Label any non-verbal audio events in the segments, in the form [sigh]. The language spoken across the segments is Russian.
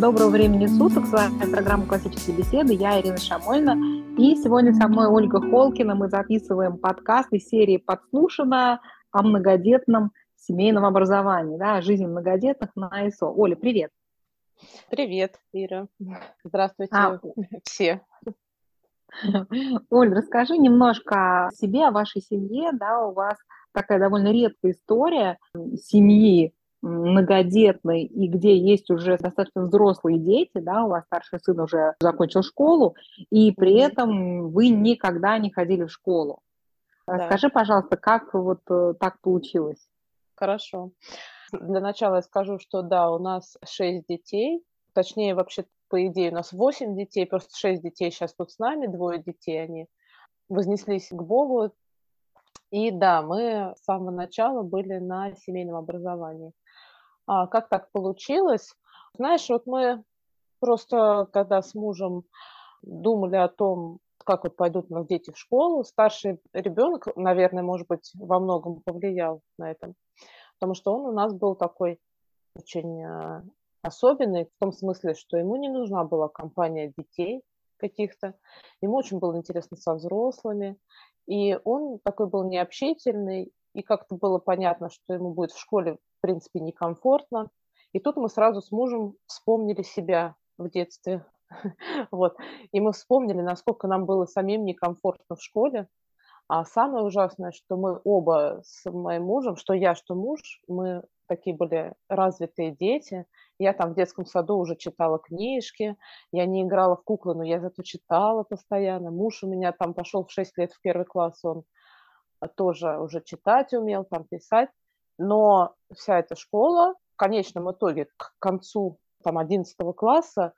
Доброго времени суток. С вами программа «Классические беседы». Я Ирина Шамольна. И сегодня со мной Ольга Холкина. Мы записываем подкаст из серии «Подслушано» о многодетном семейном образовании, да, о жизни многодетных на ИСО. Оля, привет. Привет, Ира. Здравствуйте а, все. [laughs] Оль, расскажи немножко о себе, о вашей семье. Да, у вас такая довольно редкая история семьи многодетной и где есть уже достаточно взрослые дети, да, у вас старший сын уже закончил школу, и при этом вы никогда не ходили в школу. Да. Скажи, пожалуйста, как вот э, так получилось? Хорошо. Для начала я скажу, что да, у нас шесть детей, точнее, вообще, по идее, у нас восемь детей, просто шесть детей сейчас тут с нами, двое детей, они вознеслись к Богу, и да, мы с самого начала были на семейном образовании. А как так получилось? Знаешь, вот мы просто, когда с мужем думали о том, как вот пойдут у нас дети в школу, старший ребенок, наверное, может быть, во многом повлиял на это, потому что он у нас был такой очень а, особенный в том смысле, что ему не нужна была компания детей каких-то, ему очень было интересно со взрослыми, и он такой был необщительный, и как-то было понятно, что ему будет в школе в принципе, некомфортно. И тут мы сразу с мужем вспомнили себя в детстве. [laughs] вот. И мы вспомнили, насколько нам было самим некомфортно в школе. А самое ужасное, что мы оба с моим мужем, что я, что муж, мы такие были развитые дети. Я там в детском саду уже читала книжки, я не играла в куклы, но я зато читала постоянно. Муж у меня там пошел в 6 лет в первый класс, он тоже уже читать умел, там писать но вся эта школа в конечном итоге к концу там 11 класса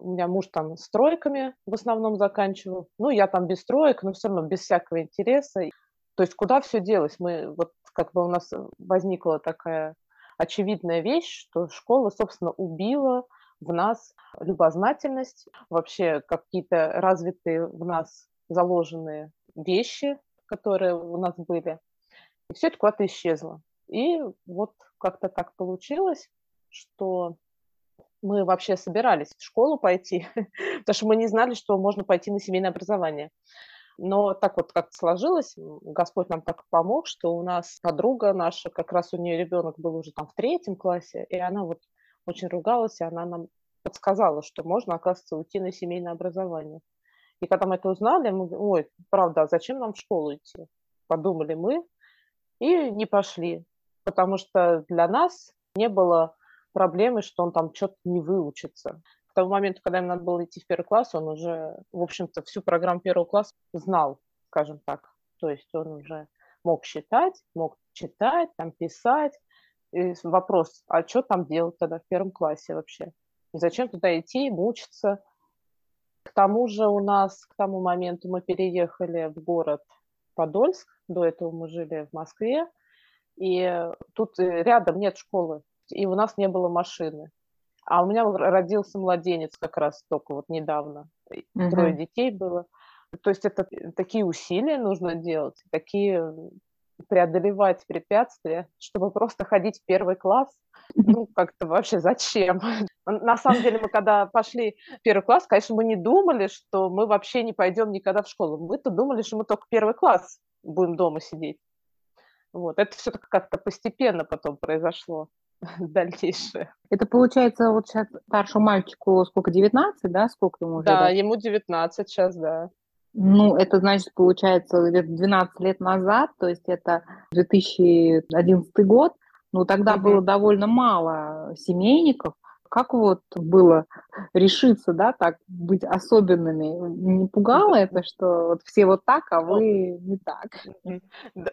у меня муж там с тройками в основном заканчивал. Ну, я там без троек, но все равно без всякого интереса. То есть куда все делось? Мы вот как бы у нас возникла такая очевидная вещь, что школа, собственно, убила в нас любознательность, вообще какие-то развитые в нас заложенные вещи, которые у нас были. И все это куда-то исчезло. И вот как-то так получилось, что мы вообще собирались в школу пойти, [laughs] потому что мы не знали, что можно пойти на семейное образование. Но так вот как сложилось, Господь нам так помог, что у нас подруга наша, как раз у нее ребенок был уже там в третьем классе, и она вот очень ругалась, и она нам подсказала, что можно, оказывается, уйти на семейное образование. И когда мы это узнали, мы, ой, правда, а зачем нам в школу идти? Подумали мы и не пошли потому что для нас не было проблемы, что он там что-то не выучится. К тому моменту, когда ему надо было идти в первый класс, он уже, в общем-то, всю программу первого класса знал, скажем так. То есть он уже мог считать, мог читать, там писать. И вопрос, а что там делать тогда в первом классе вообще? И зачем туда идти, мучиться? К тому же у нас к тому моменту мы переехали в город Подольск, до этого мы жили в Москве, и тут э, рядом нет школы, и у нас не было машины. А у меня родился младенец как раз только вот недавно. Угу. Трое детей было. То есть это такие усилия нужно делать, такие преодолевать препятствия, чтобы просто ходить в первый класс. Ну, как-то вообще зачем? [laughs] На самом деле, мы когда пошли в первый класс, конечно, мы не думали, что мы вообще не пойдем никогда в школу. Мы-то думали, что мы только первый класс будем дома сидеть. Вот. Это все как-то постепенно потом произошло [laughs] дальнейшее. Это получается, вот сейчас старшему мальчику сколько, 19, да? Сколько ему уже? Да, да? ему 19 сейчас, да. Ну, это значит, получается, 12 лет назад, то есть это 2011 год, ну, тогда mm-hmm. было довольно мало семейников, как вот было решиться, да, так быть особенными? Не пугало это, что вот все вот так, а вы не так?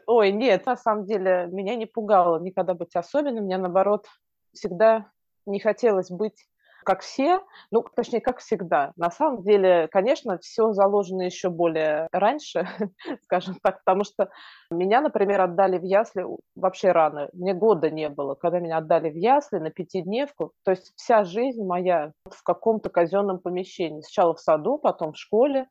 Ой, нет, на самом деле меня не пугало никогда быть особенным. Мне, наоборот, всегда не хотелось быть как все, ну, точнее, как всегда. На самом деле, конечно, все заложено еще более раньше, [laughs] скажем так, потому что меня, например, отдали в ясли вообще рано. Мне года не было, когда меня отдали в ясли на пятидневку. То есть вся жизнь моя в каком-то казенном помещении. Сначала в саду, потом в школе,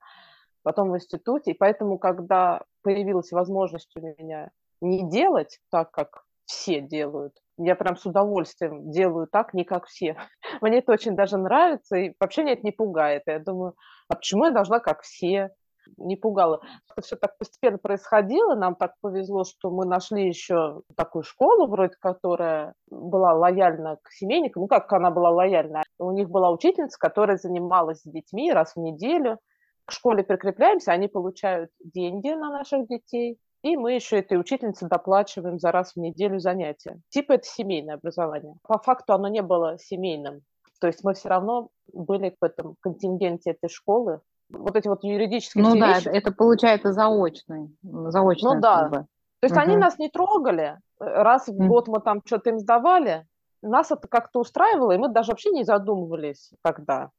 потом в институте. И поэтому, когда появилась возможность у меня не делать так, как все делают, я прям с удовольствием делаю так, не как все. [laughs] Мне это очень даже нравится, и вообще меня это не пугает. Я думаю, а почему я должна как все? Не пугало. Это все так постепенно происходило. Нам так повезло, что мы нашли еще такую школу, вроде которая была лояльна к семейникам. Ну, как она была лояльна? У них была учительница, которая занималась с детьми раз в неделю. К школе прикрепляемся, они получают деньги на наших детей. И мы еще этой учительнице доплачиваем за раз в неделю занятия. Типа это семейное образование. По факту оно не было семейным. То есть мы все равно были в этом контингенте этой школы. Вот эти вот юридические Ну да, вещи. это получается заочный. заочный ну да. То есть угу. они нас не трогали. Раз в год мы там что-то им сдавали, нас это как-то устраивало, и мы даже вообще не задумывались тогда.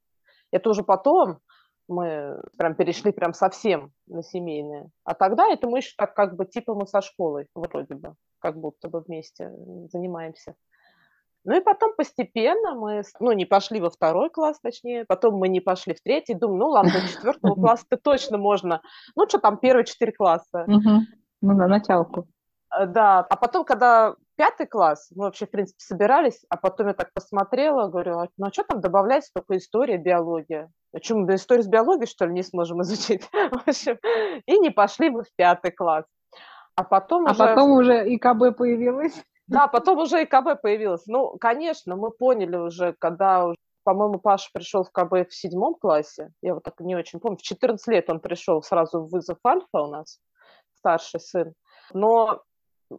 Это уже потом мы прям перешли прям совсем на семейные. А тогда это мы еще так как бы типа мы со школой вроде бы, как будто бы вместе занимаемся. Ну и потом постепенно мы, ну, не пошли во второй класс, точнее, потом мы не пошли в третий, думаю, ну ладно, до четвертого [laughs] класса-то точно можно. Ну, что там, первые четыре класса. Ну, на началку. Э, да, а потом, когда пятый класс, мы вообще, в принципе, собирались, а потом я так посмотрела, говорю, «А, ну а что там добавлять только история, биология? А что, мы историю с биологией, что ли, не сможем изучить? [laughs] в общем, и не пошли мы в пятый класс. А потом а уже... потом уже ИКБ появилась? Да, потом уже ИКБ появилась. Ну, конечно, мы поняли уже, когда по-моему, Паша пришел в КБ в седьмом классе, я вот так не очень помню, в 14 лет он пришел сразу в вызов Альфа у нас, старший сын. Но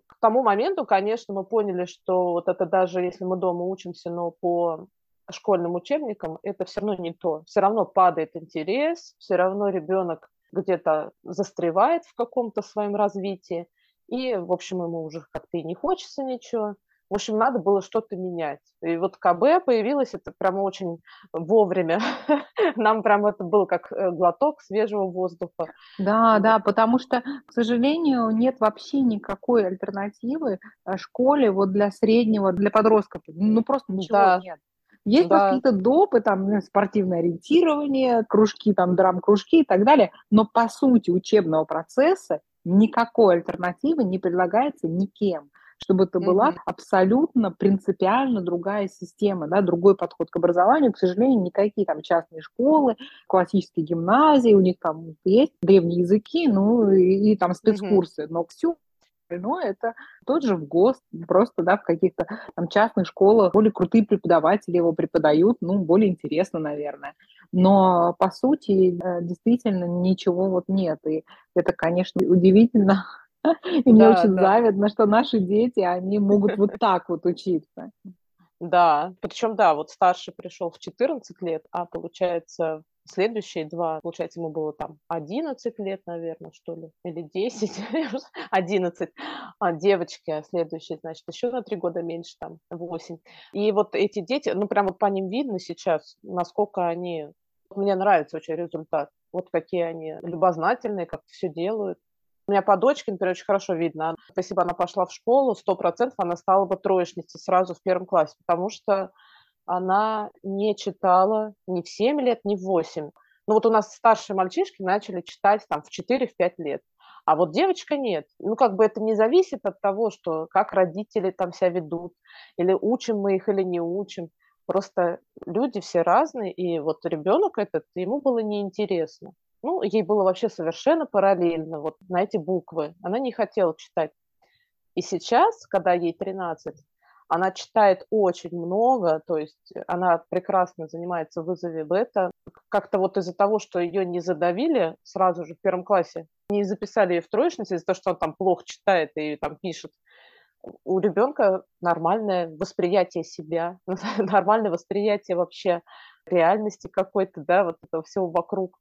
к тому моменту, конечно, мы поняли, что вот это даже если мы дома учимся, но по школьным учебникам, это все равно не то. Все равно падает интерес, все равно ребенок где-то застревает в каком-то своем развитии, и, в общем, ему уже как-то и не хочется ничего. В общем, надо было что-то менять. И вот КБ появилось, это прямо очень вовремя. [laughs] Нам прям это был как э, глоток свежего воздуха. Да, да, потому что, к сожалению, нет вообще никакой альтернативы э, школе вот для среднего, для подростков. Ну, просто ничего да. нет. Есть да. какие-то допы, там, спортивное ориентирование, кружки, там, драм-кружки и так далее, но по сути учебного процесса никакой альтернативы не предлагается никем чтобы это была mm-hmm. абсолютно принципиально другая система, да, другой подход к образованию. К сожалению, никакие там частные школы, классические гимназии, у них там есть древние языки, ну и, и там спецкурсы, mm-hmm. но все но это тот же в ГОСТ, просто, да, в каких-то там частных школах более крутые преподаватели его преподают, ну, более интересно, наверное. Но, по сути, э, действительно ничего вот нет, и это, конечно, удивительно, [laughs] И мне очень да. завидно, что наши дети, они могут вот так вот учиться. Да, причем, да, вот старший пришел в 14 лет, а получается следующие два, получается, ему было там 11 лет, наверное, что ли, или 10, 11, [laughs] а девочки, а следующие, значит, еще на три года меньше, там, 8. И вот эти дети, ну, прям вот по ним видно сейчас, насколько они, мне нравится очень результат, вот какие они любознательные, как все делают. У меня по дочке, например, очень хорошо видно. Бы она пошла в школу, сто процентов она стала бы троечницей сразу в первом классе, потому что она не читала ни в 7 лет, ни в 8. Ну вот у нас старшие мальчишки начали читать там в 4-5 лет. А вот девочка нет. Ну, как бы это не зависит от того, что как родители там себя ведут, или учим мы их, или не учим. Просто люди все разные, и вот ребенок этот, ему было неинтересно. Ну, ей было вообще совершенно параллельно вот на эти буквы. Она не хотела читать. И сейчас, когда ей 13, она читает очень много, то есть она прекрасно занимается в вызове бета. Как-то вот из-за того, что ее не задавили сразу же в первом классе, не записали ее в троечнице из-за того, что он там плохо читает и там пишет, у ребенка нормальное восприятие себя, [laughs] нормальное восприятие вообще реальности какой-то, да, вот этого всего вокруг.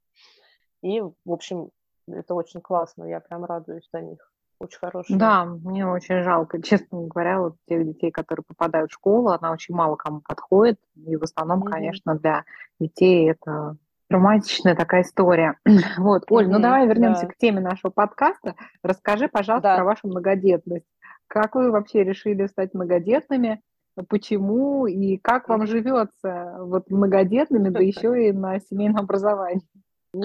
И, в общем, это очень классно, я прям радуюсь за них. Очень хорошая. Да, мне очень жалко, честно говоря, вот тех детей, которые попадают в школу, она очень мало кому подходит, и в основном, mm-hmm. конечно, для детей это травматичная такая история. [clears throat] Вот, Оль, mm-hmm, ну давай вернемся да. к теме нашего подкаста. Расскажи, пожалуйста, да. про вашу многодетность. Как вы вообще решили стать многодетными? Почему и как вам живется вот многодетными, да [laughs] еще и на семейном образовании?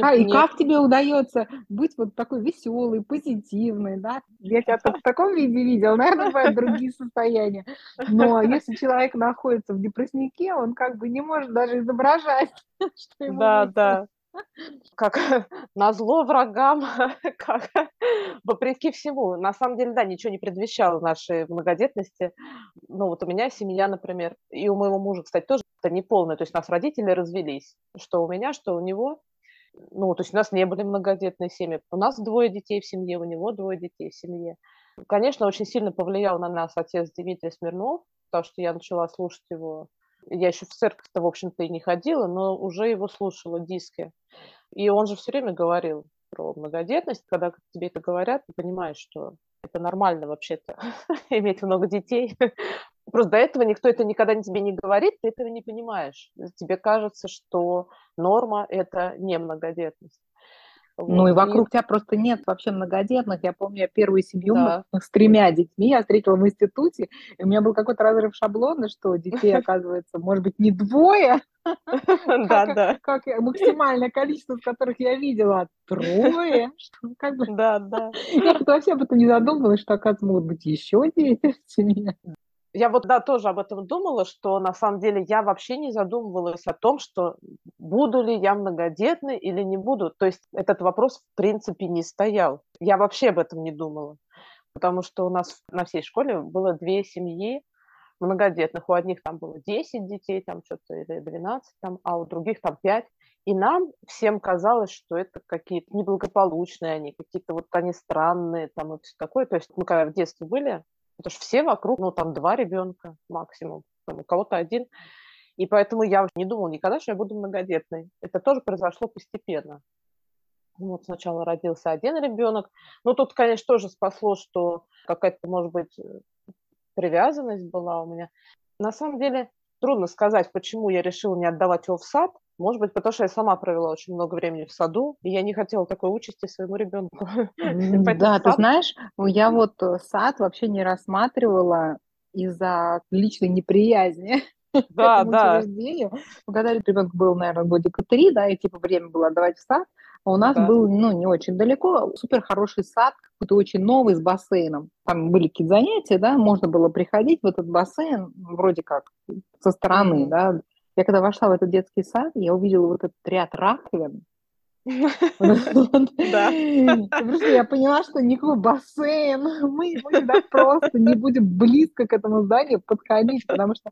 А, и как тебе удается быть вот такой веселой, позитивной, да? Я тебя в [laughs] таком виде видел, наверное, бывают другие состояния. Но если человек находится в депресснике, он как бы не может даже изображать, [laughs] что ему Да, да. Как [laughs] на зло врагам, как вопреки всему. На самом деле, да, ничего не предвещало нашей многодетности. Ну, вот у меня семья, например, и у моего мужа, кстати, тоже это не полная. То есть у нас родители развелись. Что у меня, что у него. Ну, то есть у нас не были многодетные семьи. У нас двое детей в семье, у него двое детей в семье. Конечно, очень сильно повлиял на нас отец Дмитрий Смирнов, потому что я начала слушать его. Я еще в церковь-то, в общем-то, и не ходила, но уже его слушала диски. И он же все время говорил про многодетность. Когда тебе это говорят, ты понимаешь, что это нормально вообще-то [laughs] иметь много детей. Просто до этого никто это никогда тебе не говорит, ты этого не понимаешь. Тебе кажется, что норма – это не многодетность. Ну и вокруг и... тебя просто нет вообще многодетных. Я помню, я первую семью да. с тремя детьми я встретила в институте, и у меня был какой-то разрыв шаблона, что детей, оказывается, может быть, не двое, [laughs] да, да. Как максимальное количество, которых я видела, трое. [laughs] Да, да. Я вообще об этом не задумывалась, что, оказывается, могут быть еще дети в семье. Я вот, да, тоже об этом думала, что на самом деле я вообще не задумывалась о том, что буду ли я многодетной или не буду. То есть этот вопрос в принципе не стоял. Я вообще об этом не думала. Потому что у нас на всей школе было две семьи многодетных. У одних там было 10 детей, там что-то, или 12, там, а у других там 5. И нам всем казалось, что это какие-то неблагополучные они, какие-то вот они странные, там и все такое. То есть мы когда в детстве были, Потому что все вокруг, ну, там два ребенка максимум, там, у кого-то один. И поэтому я не думала никогда, что я буду многодетной. Это тоже произошло постепенно. Вот сначала родился один ребенок. Но тут, конечно, тоже спасло, что какая-то, может быть, привязанность была у меня. На самом деле, трудно сказать, почему я решила не отдавать его в сад. Может быть, потому что я сама провела очень много времени в саду, и я не хотела такой участи своему ребенку. [laughs] Да, ты знаешь, я вот э, сад вообще не рассматривала из-за личной неприязни [laughs] да, да. Когда ребенок был, наверное, годика три, да, и типа время было отдавать в сад, а у нас да. был, ну, не очень далеко, супер хороший сад, какой-то очень новый, с бассейном. Там были какие-то занятия, да, можно было приходить в этот бассейн, вроде как, со стороны, да, я когда вошла в этот детский сад, я увидела вот этот ряд раковин. [laughs] Я поняла, что никакой бассейн, мы просто не будем близко к этому зданию подходить, потому что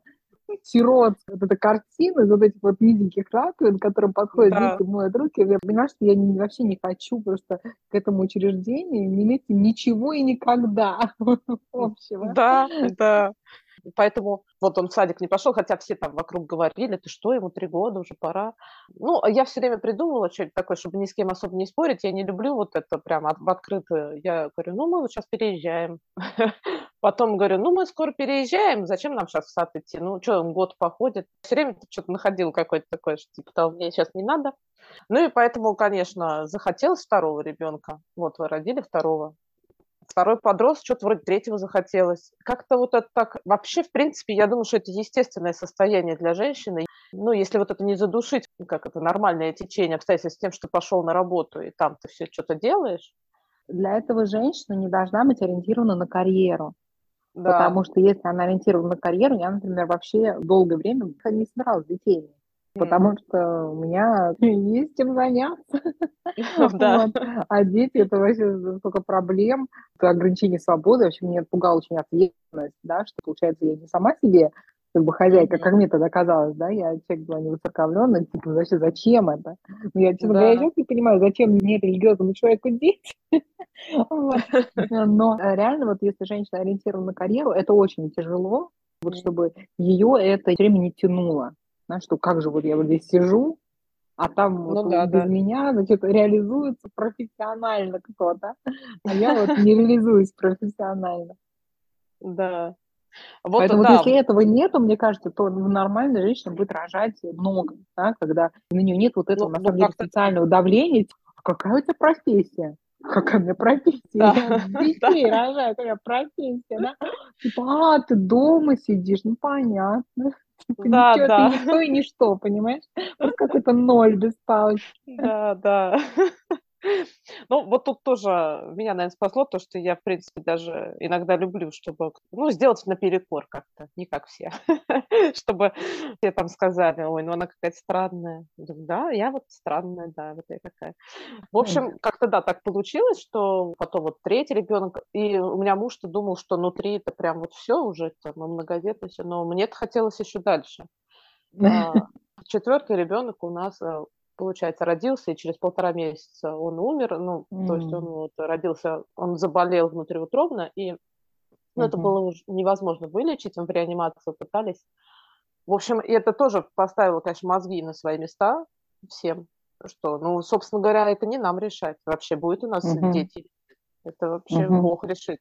сирот, вот эта картина из вот этих вот низеньких раковин, которым подходят да. дети, моют руки, я поняла, что я не, вообще не хочу просто к этому учреждению не иметь ничего и никогда [laughs] общего. Да, да. Поэтому вот он в садик не пошел, хотя все там вокруг говорили, ты что, ему три года, уже пора. Ну, а я все время придумывала что-нибудь такое, чтобы ни с кем особо не спорить. Я не люблю вот это прямо в открытую. Я говорю, ну, мы вот сейчас переезжаем. [laughs] Потом говорю, ну, мы скоро переезжаем, зачем нам сейчас в сад идти? Ну, что, он год походит. Все время что-то находил какое-то такое, что типа того, мне сейчас не надо. Ну и поэтому, конечно, захотелось второго ребенка. Вот вы родили второго второй подрос, что-то вроде третьего захотелось. Как-то вот это так... Вообще, в принципе, я думаю, что это естественное состояние для женщины. Ну, если вот это не задушить, как это нормальное течение обстоятельств с тем, что пошел на работу, и там ты все что-то делаешь. Для этого женщина не должна быть ориентирована на карьеру. Да. Потому что если она ориентирована на карьеру, я, например, вообще долгое время не собиралась детей потому что у меня [laughs] есть чем заняться. [laughs] [laughs] Да. А дети это вообще столько проблем, ограничение свободы. Вообще меня пугала очень ответственность, да, что получается я не сама себе как бы хозяйка, как мне тогда казалось, да, я человек была невысокомленный, типа, вообще зачем это? Ну, я, честно говоря, сейчас не понимаю, зачем мне религиозному человеку дети. Но реально, вот если женщина ориентирована на карьеру, это очень тяжело, вот чтобы ее это время не тянуло знаешь, что как же вот я вот здесь сижу, а там ну, вот да, без да. меня, значит, реализуется профессионально кто-то, а я вот не реализуюсь профессионально. Да. Вот, Поэтому да. вот если этого нету, мне кажется, то нормальная женщина будет рожать много, да, когда на нее нет вот этого, ну, на самом ну, деле, специального давления. А какая у тебя профессия? какая у меня профессия, да, [laughs] детей да. рожаю, какая профессия, да? Типа, а, ты дома сидишь, ну, понятно. [laughs] Да, ничего, да. ты никто и ничто, понимаешь? Просто какой-то ноль без палочки. Да, да. [laughs] [laughs] Ну, вот тут тоже меня, наверное, спасло то, что я, в принципе, даже иногда люблю, чтобы, ну, сделать наперекор как-то, не как все, [laughs] чтобы все там сказали, ой, ну она какая-то странная. Да, я вот странная, да, вот я такая. В общем, как-то, да, так получилось, что потом вот третий ребенок, и у меня муж-то думал, что внутри это прям вот все уже, там, мы многодетные, но мне это хотелось еще дальше. [laughs] А, четвертый ребенок у нас э, получается, родился, и через полтора месяца он умер. Ну, mm. то есть он вот родился, он заболел внутриутробно, и ну, mm-hmm. это было уже невозможно вылечить, он в реанимацию пытались. В общем, и это тоже поставило, конечно, мозги на свои места всем, что, ну, собственно говоря, это не нам решать. Вообще, будет у нас mm-hmm. дети. Это вообще mm-hmm. Бог решит.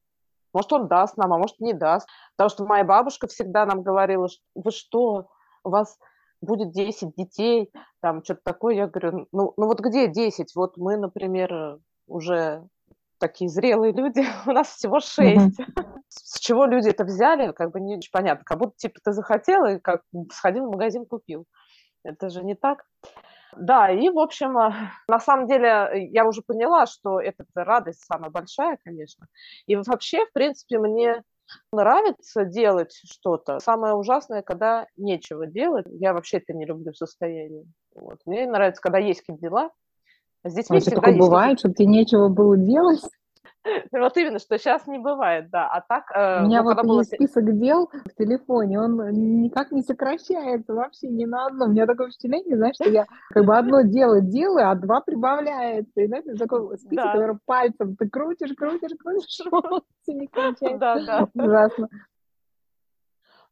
Может, он даст нам, а может, не даст. Потому что моя бабушка всегда нам говорила, что вы что, у вас будет 10 детей, там что-то такое. Я говорю, ну, ну вот где 10? Вот мы, например, уже такие зрелые люди, [laughs] у нас всего 6. Mm-hmm. С чего люди это взяли, как бы не очень понятно. Как будто, типа, ты захотел и как сходил в магазин, купил. Это же не так. Да, и, в общем, а, [laughs] на самом деле, я уже поняла, что это радость самая большая, конечно. И вообще, в принципе, мне нравится делать что-то. Самое ужасное, когда нечего делать. Я вообще это не люблю состояние. Вот. Мне нравится, когда есть какие-то дела. А детьми а всегда такое есть бывает, что тебе нечего было делать? [laughs] Вот именно, что сейчас не бывает, да. А так... Э, У меня ну, вот было... список дел в телефоне, он никак не сокращается вообще ни на одно. У меня такое впечатление, знаешь, что я как бы одно дело делаю, а два прибавляется. И знаешь, такой [laughs] список, да. который пальцем ты крутишь, крутишь, [laughs] крутишь, все не кончается. Да, да. Ужасно.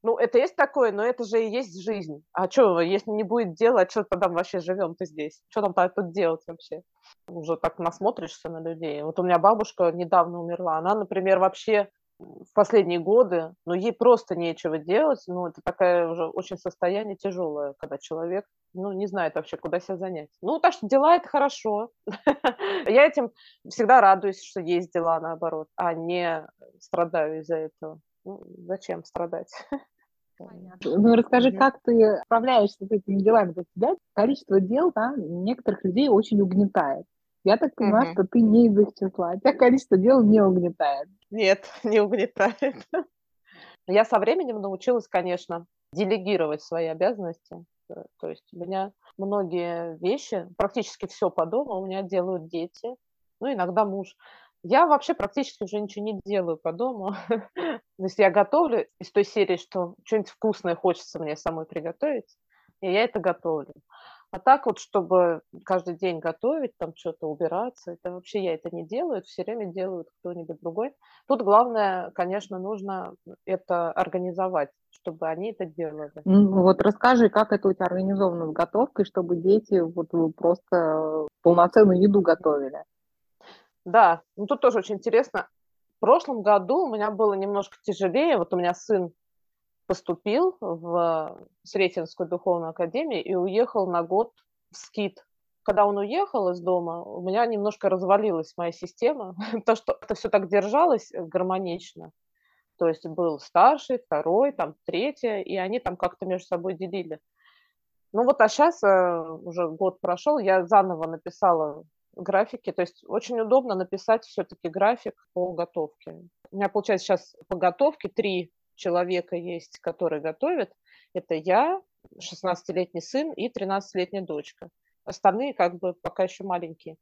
Ну, это есть такое, но это же и есть жизнь. А что, если не будет дела, а что тогда вообще живем-то здесь? Что там тут делать вообще? Уже так насмотришься на людей. Вот у меня бабушка недавно умерла. Она, например, вообще в последние годы, ну, ей просто нечего делать, ну, это такое уже очень состояние тяжелое, когда человек, ну, не знает вообще, куда себя занять. Ну, так что дела – это хорошо. [laughs] Я этим всегда радуюсь, что есть дела, наоборот, а не страдаю из-за этого. Ну, зачем страдать? [laughs] Понятно. Ну, расскажи, как ты справляешься с этими делами? То есть тебя количество дел да, некоторых людей очень угнетает. Я так понимаю, uh-huh. что ты не из их числа. Тебя количество дел не угнетает. Нет, [laughs] не угнетает. [laughs] Я со временем научилась, конечно, делегировать свои обязанности. То есть у меня многие вещи, практически все по дому у меня делают дети, ну, иногда муж. Я вообще практически уже ничего не делаю по дому. [laughs] То есть я готовлю из той серии, что что-нибудь вкусное хочется мне самой приготовить, и я это готовлю. А так вот, чтобы каждый день готовить, там что-то убираться, это вообще я это не делаю, это все время делают кто-нибудь другой. Тут главное, конечно, нужно это организовать, чтобы они это делали. Ну, вот расскажи, как это у тебя организовано с готовкой, чтобы дети вот просто полноценную еду готовили. Да, ну тут тоже очень интересно. В прошлом году у меня было немножко тяжелее. Вот у меня сын поступил в Сретенскую духовную академию и уехал на год в СКИТ. Когда он уехал из дома, у меня немножко развалилась моя система. [laughs] То, что это все так держалось гармонично. То есть был старший, второй, там третий, и они там как-то между собой делили. Ну вот, а сейчас э, уже год прошел, я заново написала графики. То есть очень удобно написать все-таки график по готовке. У меня, получается, сейчас по готовке три человека есть, которые готовят. Это я, 16-летний сын и 13-летняя дочка. Остальные как бы пока еще маленькие.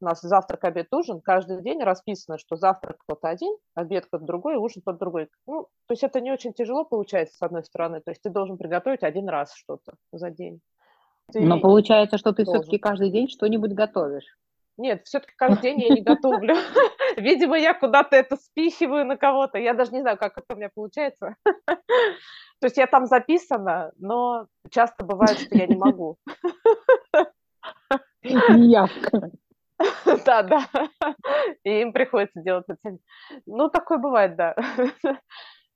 У нас завтрак, обед, ужин. Каждый день расписано, что завтрак кто-то один, обед кто-то другой, ужин кто-то другой. Ну, то есть это не очень тяжело получается, с одной стороны. То есть ты должен приготовить один раз что-то за день. Ты Но получается, что ты все-таки каждый день что-нибудь готовишь. Нет, все-таки каждый день я не готовлю. [laughs] Видимо, я куда-то это спихиваю на кого-то. Я даже не знаю, как это у меня получается. [laughs] То есть я там записана, но часто бывает, что я не могу. Неявка. [laughs] Да, да. И им приходится делать это. Ну, такое бывает, да.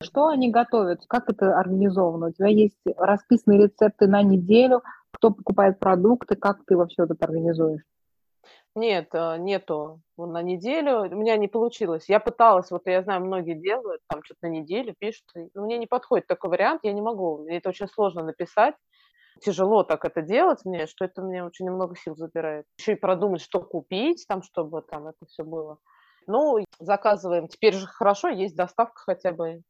Что они готовят? Как это организовано? У тебя есть расписанные рецепты на неделю? Кто покупает продукты? Как ты вообще это организуешь? Нет, э, нету на неделю. У меня не получилось. Я пыталась, вот я знаю, многие делают, там что-то на неделю пишут. Но мне не подходит такой вариант, я не могу. Мне это очень сложно написать. Тяжело так это делать мне, что это мне очень много сил забирает. Еще и продумать, что купить, там, чтобы там это все было. Ну, заказываем. Теперь же хорошо, есть доставка хотя бы.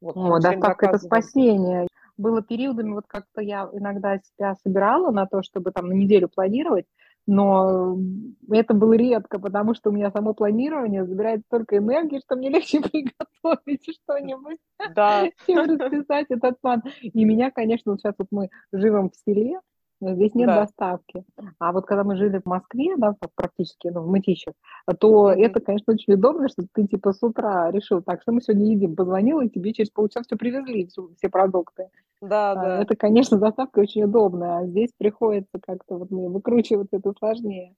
Вот, О, доставка – это спасение. Было периодами, вот как-то я иногда себя собирала на то, чтобы там на неделю планировать, но это было редко, потому что у меня само планирование забирает столько энергии, что мне [laughs] легче приготовить что-нибудь, да. [laughs] чем расписать этот план. И меня, конечно, вот сейчас вот мы живем в селе, здесь нет да. доставки. А вот когда мы жили в Москве, да, практически, ну, в Мытищах, то mm-hmm. это, конечно, очень удобно, что ты типа с утра решил, так, что мы сегодня едим, позвонил, и тебе через полчаса все привезли, все, все продукты. Да, а, да. Это, конечно, доставка очень удобная, а здесь приходится как-то вот мне выкручивать это сложнее.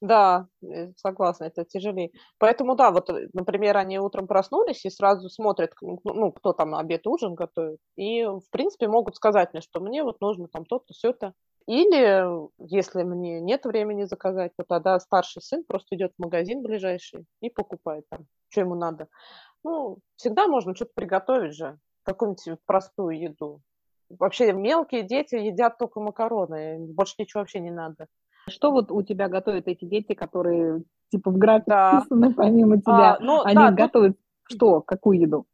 Да, э, согласна, это тяжелее. Поэтому, да, вот, э, например, они утром проснулись и сразу смотрят, ну, кто там обед, ужин готовит, и, в принципе, могут сказать мне, что мне вот нужно там то-то, все-то. Или, если мне нет времени заказать, то тогда старший сын просто идет в магазин ближайший и покупает там, что ему надо. Ну, всегда можно что-то приготовить же, какую-нибудь простую еду. Вообще мелкие дети едят только макароны, больше ничего вообще не надо. Что вот у тебя готовят эти дети, которые типа в график да. вписаны помимо тебя? А, ну, они да, готовят тут... что, какую еду?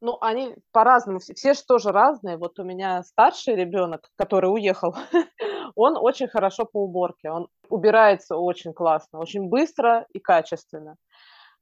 Ну, они по-разному, все же тоже разные. Вот у меня старший ребенок, который уехал, [laughs] он очень хорошо по уборке, он убирается очень классно, очень быстро и качественно.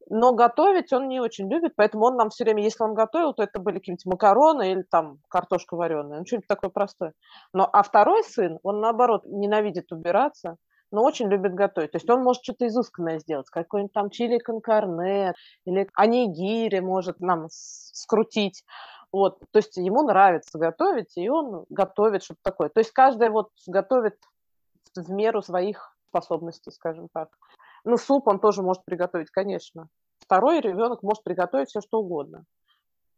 Но готовить он не очень любит, поэтому он нам все время, если он готовил, то это были какие-нибудь макароны или там картошка вареная, ну что-нибудь такое простое. Но, а второй сын, он наоборот ненавидит убираться, но очень любит готовить. То есть он может что-то изысканное сделать, какой-нибудь там чили конкарне или анигири может нам скрутить. Вот, то есть ему нравится готовить, и он готовит что-то такое. То есть каждый вот готовит в меру своих способностей, скажем так. Ну, суп он тоже может приготовить, конечно. Второй ребенок может приготовить все, что угодно.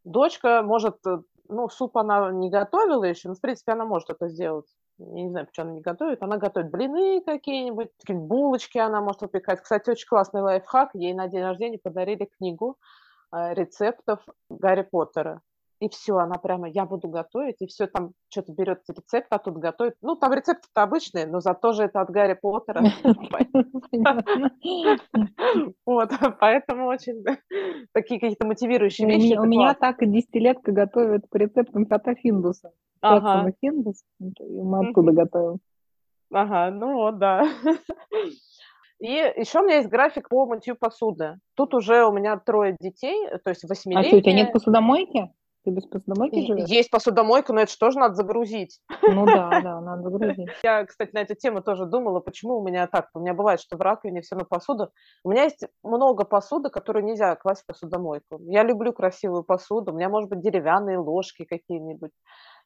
Дочка может, э, ну, суп она не готовила еще, но, в принципе, она может это сделать. Я не знаю, почему она не готовит. Она готовит блины какие-нибудь, какие-нибудь булочки она может выпекать. Кстати, очень классный лайфхак. Ей на день рождения подарили книгу э, рецептов Гарри Поттера и все, она прямо, я буду готовить, и все там что-то берет рецепт, а тут готовит. Ну, там рецепты-то обычные, но зато же это от Гарри Поттера. Вот, поэтому очень такие какие-то мотивирующие вещи. У меня так и десятилетка готовит по рецептам кота Финдуса. Ага. Финдус, мы оттуда готовим. Ага, ну вот, да. И еще у меня есть график по мытью посуды. Тут уже у меня трое детей, то есть восьмилетние. А что, у тебя нет посудомойки? Ты без посудомойки живешь? Есть посудомойка, но это же тоже надо загрузить. Ну да, да, надо загрузить. [laughs] Я, кстати, на эту тему тоже думала, почему у меня так. У меня бывает, что в раковине все равно посуда. У меня есть много посуды, которую нельзя класть в посудомойку. Я люблю красивую посуду. У меня, может быть, деревянные ложки какие-нибудь.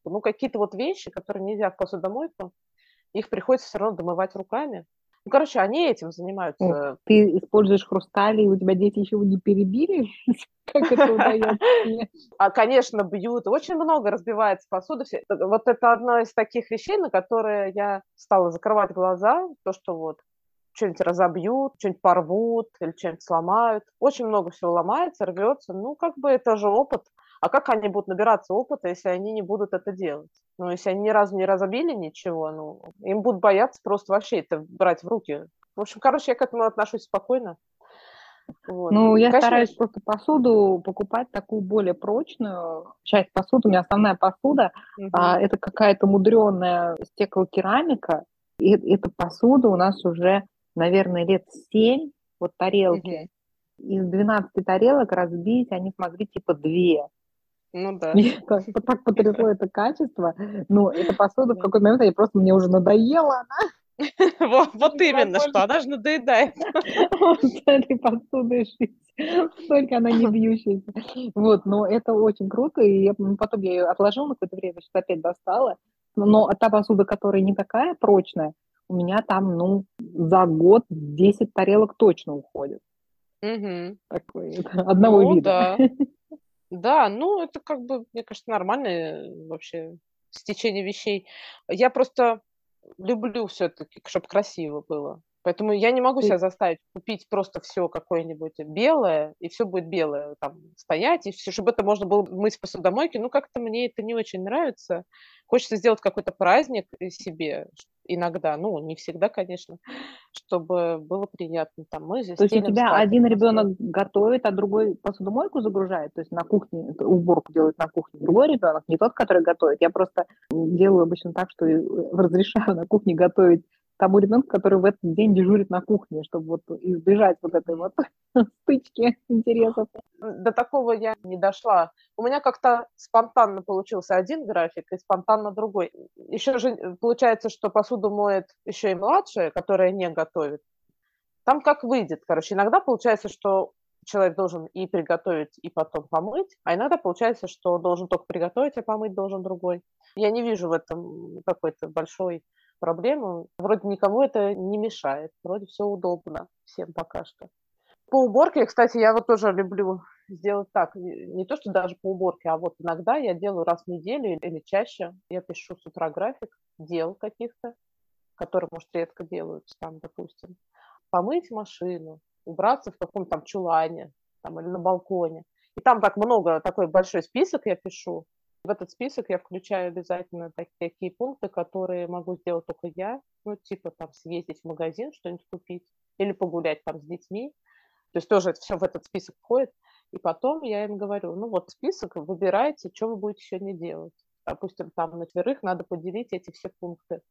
Ну, какие-то вот вещи, которые нельзя в посудомойку, их приходится все равно домывать руками. Ну, короче, они этим занимаются. Ты используешь хрустали, и у тебя дети еще не перебили? [laughs] Как это удается? А, конечно, бьют. Очень много разбивается посуда. Вот это одно из таких вещей, на которые я стала закрывать глаза. То, что вот что-нибудь разобьют, что-нибудь порвут или что-нибудь сломают. Очень много всего ломается, рвется. Ну, как бы это же опыт. А как они будут набираться опыта, если они не будут это делать? Ну, если они ни разу не разобили ничего, ну, им будут бояться просто вообще это брать в руки. В общем, короче, я к этому отношусь спокойно. Вот. Ну, я Конечно, стараюсь просто посуду покупать такую более прочную. Часть посуды, у меня основная посуда, угу. а, это какая-то мудреная стеклокерамика. И эта посуда у нас уже, наверное, лет семь, вот тарелки. Угу. Из 12 тарелок разбить они смогли типа две. Ну да. Мне так, так потрясло это качество. Ну, эта посуда в какой-то момент, я просто, мне уже надоела она. [laughs] Вот, вот именно, что она же надоедает. [laughs] С этой посудой жить. Только она не бьющаяся. Вот, но это очень круто, и я, ну, потом я ее отложила на какое-то время, сейчас опять достала. Но та посуда, которая не такая прочная, у меня там, ну, за год 10 тарелок точно уходит. Угу. Такой, [laughs] одного ну, вида. Да. Да, ну, это как бы, мне кажется, нормальное вообще стечение вещей. Я просто люблю все-таки, чтобы красиво было. Поэтому я не могу себя заставить купить просто все какое-нибудь белое, и все будет белое, там, стоять, и все, чтобы это можно было мыть в посудомойке. Ну, как-то мне это не очень нравится. Хочется сделать какой-то праздник себе иногда, ну, не всегда, конечно, чтобы было приятно. Там, мы То есть у тебя один ребенок готовит, а другой посудомойку загружает, то есть на кухне уборку делает на кухне. Другой ребенок, не тот, который готовит. Я просто делаю обычно так, что [laughs] разрешаю на кухне готовить тому ребенку, который в этот день дежурит на кухне, чтобы вот избежать вот этой вот [laughs] стычки интересов. До такого я не дошла. У меня как-то спонтанно получился один график и спонтанно другой. Еще же э, получается, что посуду моет еще и младшая, которая не готовит. Там как выйдет. Короче, иногда получается, что человек должен и приготовить, и потом помыть, а иногда получается, что должен только приготовить, а помыть должен другой. Я не вижу в этом какой-то большой проблему. Вроде никому это не мешает, вроде все удобно всем пока что. По уборке, кстати, я вот тоже люблю сделать так. Не то, что даже по уборке, а вот иногда я делаю раз в неделю или чаще. Я пишу с утра график дел каких-то, которые, может, редко делаются там, допустим. Помыть машину, убраться в каком-то там чулане там, или на балконе. И там так много, такой большой список я пишу. В этот список я включаю обязательно так, такие пункты, которые могу сделать только я, ну, типа там съездить в магазин, что-нибудь купить, или погулять там с детьми. То есть тоже это все в этот список входит. И потом я им говорю, ну вот список, выбирайте, что вы будете сегодня делать. Допустим, там на четверых надо поделить эти все пункты.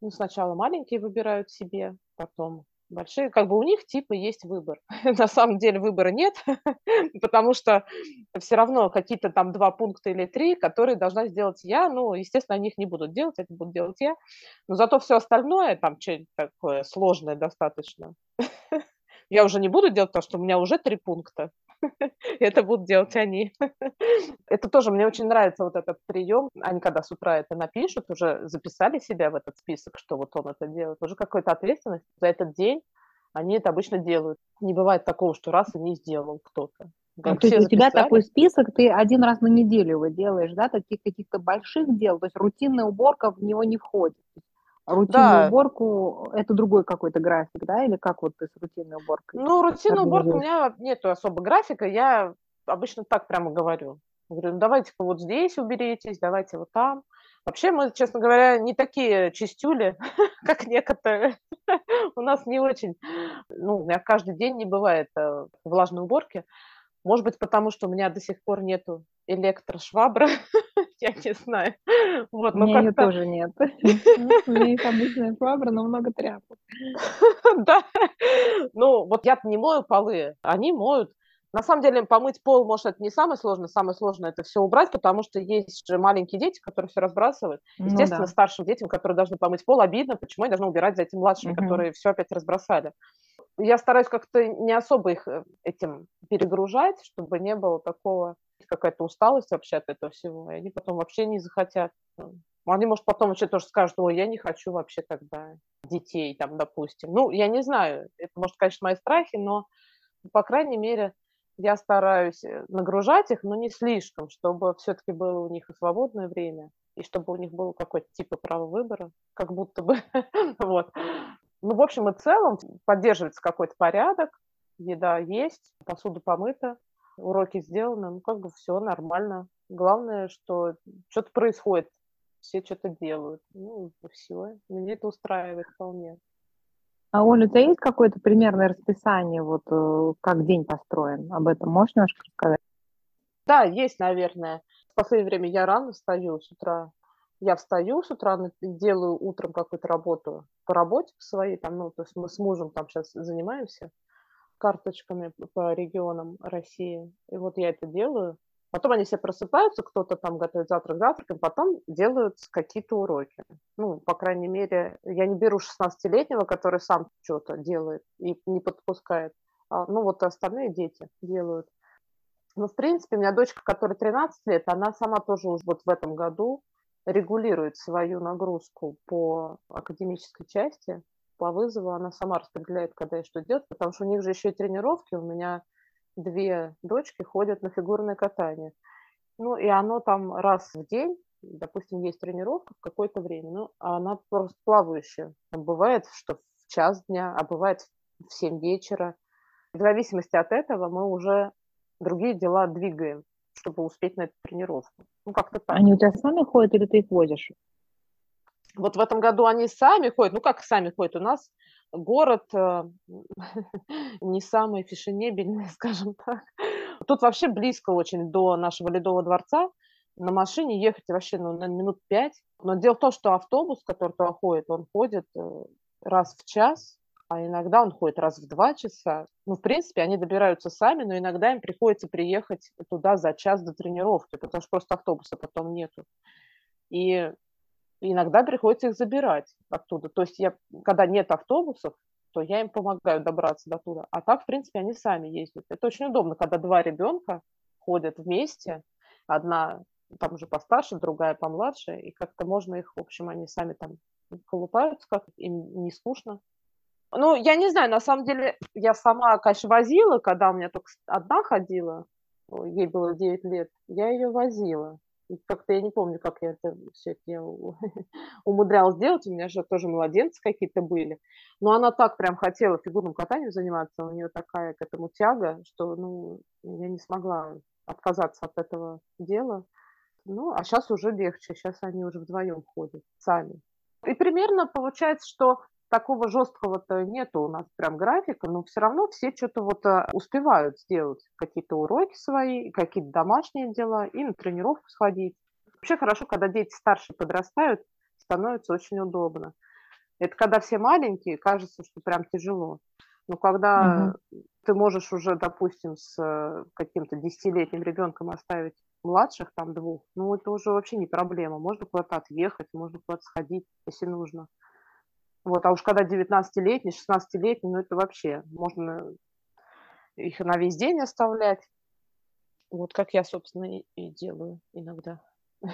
Ну, сначала маленькие выбирают себе, потом большие, как бы у них типа есть выбор. [laughs] На самом деле выбора нет, [laughs] потому что все равно какие-то там два пункта или три, которые должна сделать я, ну, естественно, они их не будут делать, это буду делать я, но зато все остальное, там, что-нибудь такое сложное достаточно, [laughs] я уже не буду делать, потому что у меня уже три пункта. [laughs] это будут делать они. [laughs] это тоже мне очень нравится вот этот прием. Они когда с утра это напишут, уже записали себя в этот список, что вот он это делает. Уже какая-то ответственность за этот день они это обычно делают. Не бывает такого, что раз и не сделал кто-то. Ну, то есть у тебя такой список, ты один раз на неделю его делаешь, да, таких каких-то больших дел, то есть рутинная уборка в него не входит. Рутинную да. уборку – это другой какой-то график, да, или как вот ты с рутинной уборкой? Ну, рутинная уборка у меня нету особо графика, я обычно так прямо говорю. Говорю, ну давайте-ка вот здесь уберитесь, давайте вот там. Вообще мы, честно говоря, не такие чистюли, [laughs] как некоторые. [laughs] У нас не очень, ну, у меня каждый день не бывает э, влажной уборки. Может быть, потому что у меня до сих пор нету электрошвабры, [laughs] я не знаю. [laughs] Вот, у меня ее тоже нет. [laughs] У меня есть обычная швабра, но много тряпок. [laughs] Да. Ну, вот я не мою полы, они моют. На самом деле, помыть пол, может, это не самое сложное. Самое сложное – это все убрать, потому что есть же маленькие дети, которые все разбрасывают. Ну Естественно, ну, да. старшим детям, которые должны помыть пол, обидно, почему я должна убирать за этим младшими, угу. которые все опять разбросали я стараюсь как-то не особо их э, этим перегружать, чтобы не было такого, какая-то усталость вообще от этого всего, и они потом вообще не захотят. Они, может, потом вообще тоже скажут, ой, я не хочу вообще тогда детей, там, допустим. Ну, я не знаю, это, может, конечно, мои страхи, но, по крайней мере, я стараюсь э, нагружать их, но не слишком, чтобы все-таки было у них и свободное время, и чтобы у них было какое-то типа право выбора, как будто бы, [laughs] вот. Ну, в общем и целом, поддерживается какой-то порядок, еда есть, посуда помыта, уроки сделаны, ну, как бы все нормально. Главное, что что-то происходит, все что-то делают. Ну, все, меня это устраивает вполне. А, Оля, у тебя есть какое-то примерное расписание, вот э, как день построен? Об этом можешь немножко рассказать? Да, есть, наверное. В последнее время я рано встаю с утра, я встаю с утра, делаю утром какую-то работу по работе по своей, там, ну, то есть мы с мужем там сейчас занимаемся карточками по регионам России, и вот я это делаю. Потом они все просыпаются, кто-то там готовит завтрак завтраком, потом делают какие-то уроки. Ну, по крайней мере, я не беру 16-летнего, который сам что-то делает и не подпускает. А, ну, вот остальные дети делают. Ну, в принципе, у меня дочка, которая 13 лет, она сама тоже уже вот в этом году регулирует свою нагрузку по академической части, по вызову, она сама распределяет, когда и что делать, потому что у них же еще и тренировки, у меня две дочки ходят на фигурное катание. Ну, и оно там раз в день, допустим, есть тренировка в какое-то время, ну, а она просто плавающая. Бывает, что в час дня, а бывает в 7 вечера. В зависимости от этого мы уже другие дела двигаем, чтобы успеть на эту тренировку. Ну, как-то так. Они у тебя сами ходят или ты их возишь? Вот в этом году они сами ходят. Ну, как сами ходят? У нас город э, [laughs] не самый фешенебельный, [laughs] скажем так. Тут вообще близко очень до нашего Ледового дворца. На машине ехать вообще ну, на минут пять. Но дело в том, что автобус, который туда ходит, он ходит э, раз в час, а иногда он ходит раз в два часа. Ну, в принципе, они добираются сами, но иногда им приходится приехать туда за час до тренировки, потому что просто автобуса потом нету. И иногда приходится их забирать оттуда. То есть я, когда нет автобусов, то я им помогаю добраться до туда. А так, в принципе, они сами ездят. Это очень удобно, когда два ребенка ходят вместе, одна там уже постарше, другая помладше, и как-то можно их, в общем, они сами там колупаются, как им не скучно. Ну, я не знаю, на самом деле, я сама, конечно, возила, когда у меня только одна ходила, ей было 9 лет, я ее возила. Как-то я не помню, как я это все это [laughs] умудрялась делать. У меня же тоже младенцы какие-то были. Но она так прям хотела фигурным катанием заниматься. У нее такая к этому тяга, что ну, я не смогла отказаться от этого дела. Ну, а сейчас уже легче. Сейчас они уже вдвоем ходят сами. И примерно получается, что такого жесткого-то нету у нас прям графика, но все равно все что-то вот э, успевают сделать, какие-то уроки свои, какие-то домашние дела, и на тренировку сходить. Вообще хорошо, когда дети старше подрастают, становится очень удобно. Это когда все маленькие, кажется, что прям тяжело. Но когда угу. ты можешь уже, допустим, с э, каким-то десятилетним ребенком оставить младших, там двух, ну это уже вообще не проблема. Можно куда-то отъехать, можно куда-то сходить, если нужно. Вот, а уж когда 19-летний, 16-летний, ну это вообще, можно их на весь день оставлять. Вот как я, собственно, и, и делаю иногда. [laughs]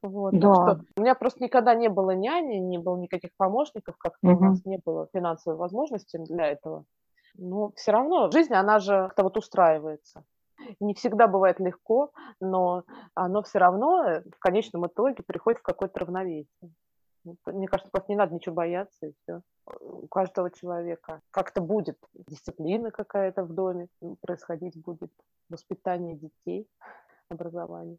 Вот, да. у меня просто никогда не было няни, не было никаких помощников, как-то у нас не было финансовой возможности для этого. Но все равно жизнь, она же как-то вот устраивается. Не всегда бывает легко, но оно все равно в конечном итоге приходит в какое-то равновесие. Ну, мне кажется, просто не надо ничего бояться, и все. У каждого человека как-то будет дисциплина какая-то в доме, происходить будет воспитание детей, образование.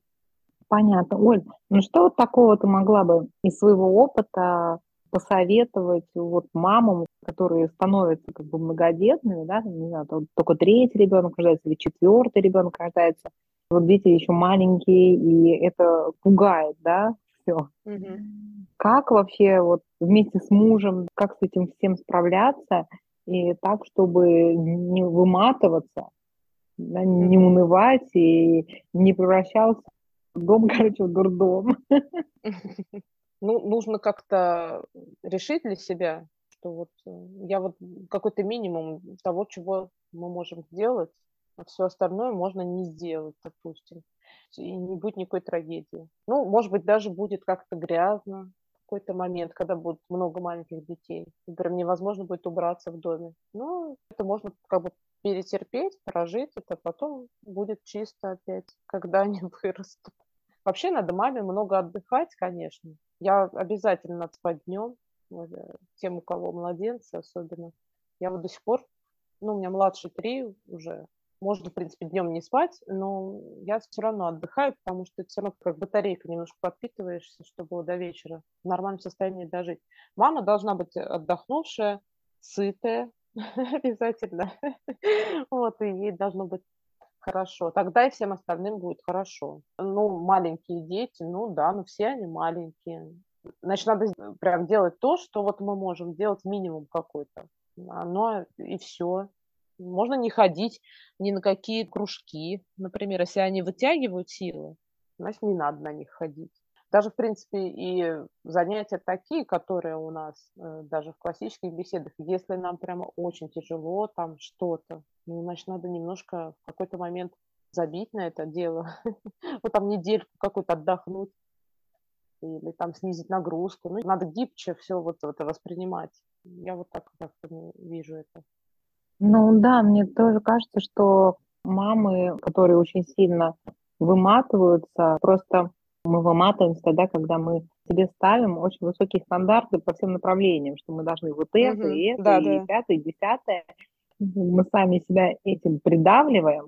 Понятно. Оль, ну что вот такого ты могла бы из своего опыта посоветовать вот мамам, которые становятся как бы многодетными, да, не знаю, только третий ребенок рождается или четвертый ребенок рождается, вот дети еще маленькие, и это пугает, да, все. Угу. Как вообще вот вместе с мужем, как с этим всем справляться, и так, чтобы не выматываться, да, не унывать и не превращался в дом, [laughs] короче, в дурдом. [laughs] Ну, нужно как-то решить для себя, что вот э, я вот какой-то минимум того, чего мы можем сделать, а все остальное можно не сделать, допустим и не будет никакой трагедии. Ну, может быть, даже будет как-то грязно в какой-то момент, когда будет много маленьких детей. Например, невозможно будет убраться в доме. Ну, это можно как бы перетерпеть, прожить это, потом будет чисто опять, [laughs] когда они вырастут. Вообще надо маме много отдыхать, конечно. Я обязательно надо спать днем, э, тем, у кого младенцы особенно. Я вот до сих пор, ну, у меня младший три уже, можно, в принципе, днем не спать, но я все равно отдыхаю, потому что это все равно как батарейка, немножко подпитываешься, чтобы до вечера в нормальном состоянии дожить. Мама должна быть отдохнувшая, сытая [laughs] обязательно. [laughs] Вот, и ей должно быть хорошо. Тогда и всем остальным будет хорошо. Ну, маленькие дети, ну да, ну все они маленькие. Значит, надо прям делать то, что вот мы можем делать минимум какой-то. Оно и все. Можно не ходить ни на какие кружки. Например, если они вытягивают силы, значит, не надо на них ходить. Даже, в принципе, и занятия такие, которые у нас э, даже в классических беседах, если нам прямо очень тяжело там что-то, ну, значит, надо немножко в какой-то момент забить на это дело, [laughs] вот там недельку какую-то отдохнуть или там снизить нагрузку. Ну, надо гибче все вот это воспринимать. Я вот так как-то вижу это. Ну да, мне тоже кажется, что мамы, которые очень сильно выматываются, просто мы выматываемся тогда, когда мы себе ставим очень высокие стандарты по всем направлениям, что мы должны вот это, Мгм. и это, Да, и да. пятое, и десятое. Мы сами себя этим придавливаем,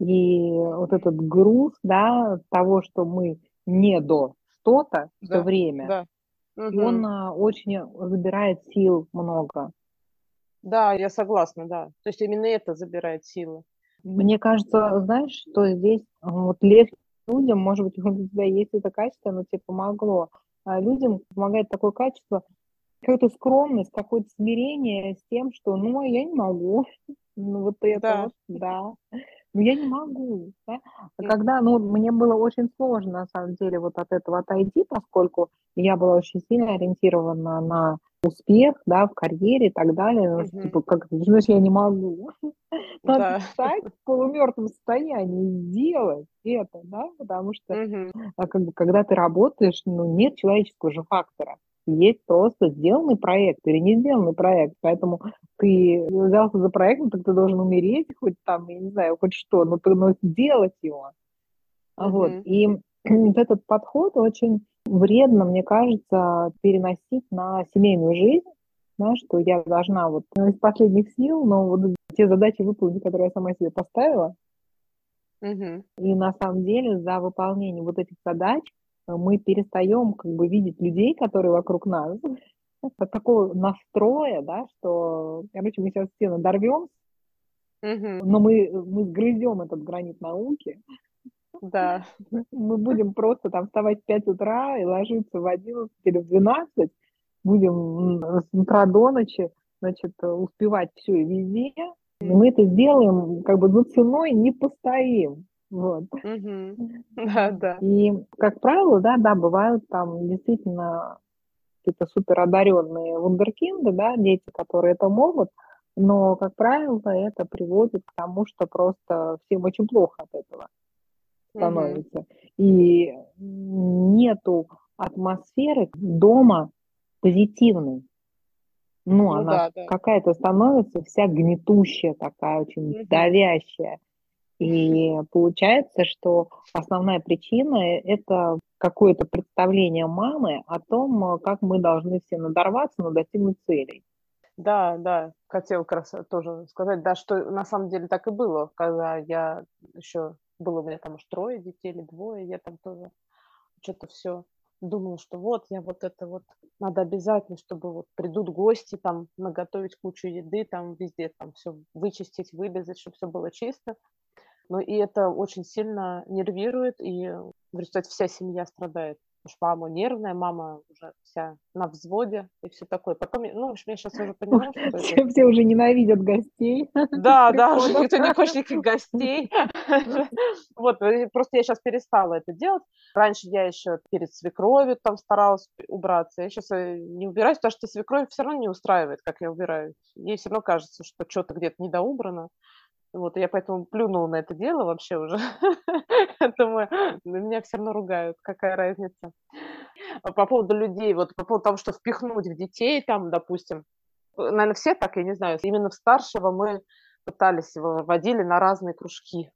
и вот этот груз, да, того, что мы не до что-то все Да, время, да. он Мгм. а, очень забирает сил много. Да, я согласна, да. То есть именно это забирает силы. Мне кажется, знаешь, что здесь а, вот легче людям, может быть, [laughs] у тебя есть это качество, оно тебе помогло. А людям помогает такое качество, какая-то скромность, какое-то смирение с тем, что, ну, я не могу, [laughs] ну, вот это Да. вот, да, ну, я не могу, да. М. Когда, ну, мне было очень сложно, на самом деле, вот от этого отойти, поскольку я была очень сильно ориентирована на успех, да, в карьере и так далее, ну, Мгм. типа, как, знаешь, я не могу. [laughs] Надо Да. встать в полумертвом состоянии и сделать это, да, потому что а как бы, когда ты работаешь, ну, нет человеческого же фактора. Есть просто сделанный проект или не сделанный проект. Поэтому ты взялся за проект, ну, так ты должен умереть хоть там, я не знаю, хоть что, но ты но сделать его. А Вот. И вот этот подход очень вредно, мне кажется, переносить на семейную жизнь, да, что я должна вот ну, из последних сил, но вот те задачи выполнить, которые я сама себе поставила, Мгм. и на самом деле за выполнение вот этих задач мы перестаем как бы видеть людей, которые вокруг нас, от такого настроя, да, что, короче, мы сейчас все надорвем, Мгм. но мы, мы сгрызем этот гранит науки, Да. мы будем просто там вставать в 5 утра и ложиться в 11 или в 12, будем с утра до ночи, значит, э, успевать все и везде, мы это сделаем, как бы за ценой не постоим. Вот. Мгм. [laughs] Да, да. И, как правило, да, да, бывают там действительно какие-то супер одаренные вундеркинды, да, дети, которые это могут, но, как правило, это приводит к тому, что просто всем очень плохо от этого становится. И нету атмосферы дома позитивной. Ну, Ну она да, да. какая-то становится вся гнетущая такая, очень Мгм. давящая. И получается, что основная причина это какое-то представление мамы о том, как мы должны все надорваться, но достигнуть целей. Да, да, хотела как раз тоже сказать, да, что на самом деле так и было, когда я еще было у меня там уж трое детей или двое, я там тоже что-то все думала, что вот я вот это вот надо обязательно, чтобы вот придут гости, там наготовить кучу еды, там везде там все вычистить, вылезать, чтобы все было чисто. Но и это очень сильно нервирует, и в результате вся семья страдает. Потому что мама нервная, мама уже вся на взводе и все такое. Потом, ну, в общем, я сейчас уже поняла, что это... Все, все уже ненавидят гостей. [laughs] Да, да, уже никто не хочет никаких гостей. [laughs] Вот, просто я сейчас перестала это делать. Раньше я еще перед свекровью там старалась убраться. Я сейчас не убираюсь, потому что свекровь все равно не устраивает, как я убираюсь. Ей все равно кажется, что что-то где-то недоубрано. Вот, я поэтому плюнула на это дело вообще уже. [laughs] Думаю, меня все равно ругают, какая разница. А По поводу людей, вот по поводу того, что впихнуть в детей, там, допустим, наверное, все так, я не знаю, именно в старшего мы пытались, его водили на разные кружки.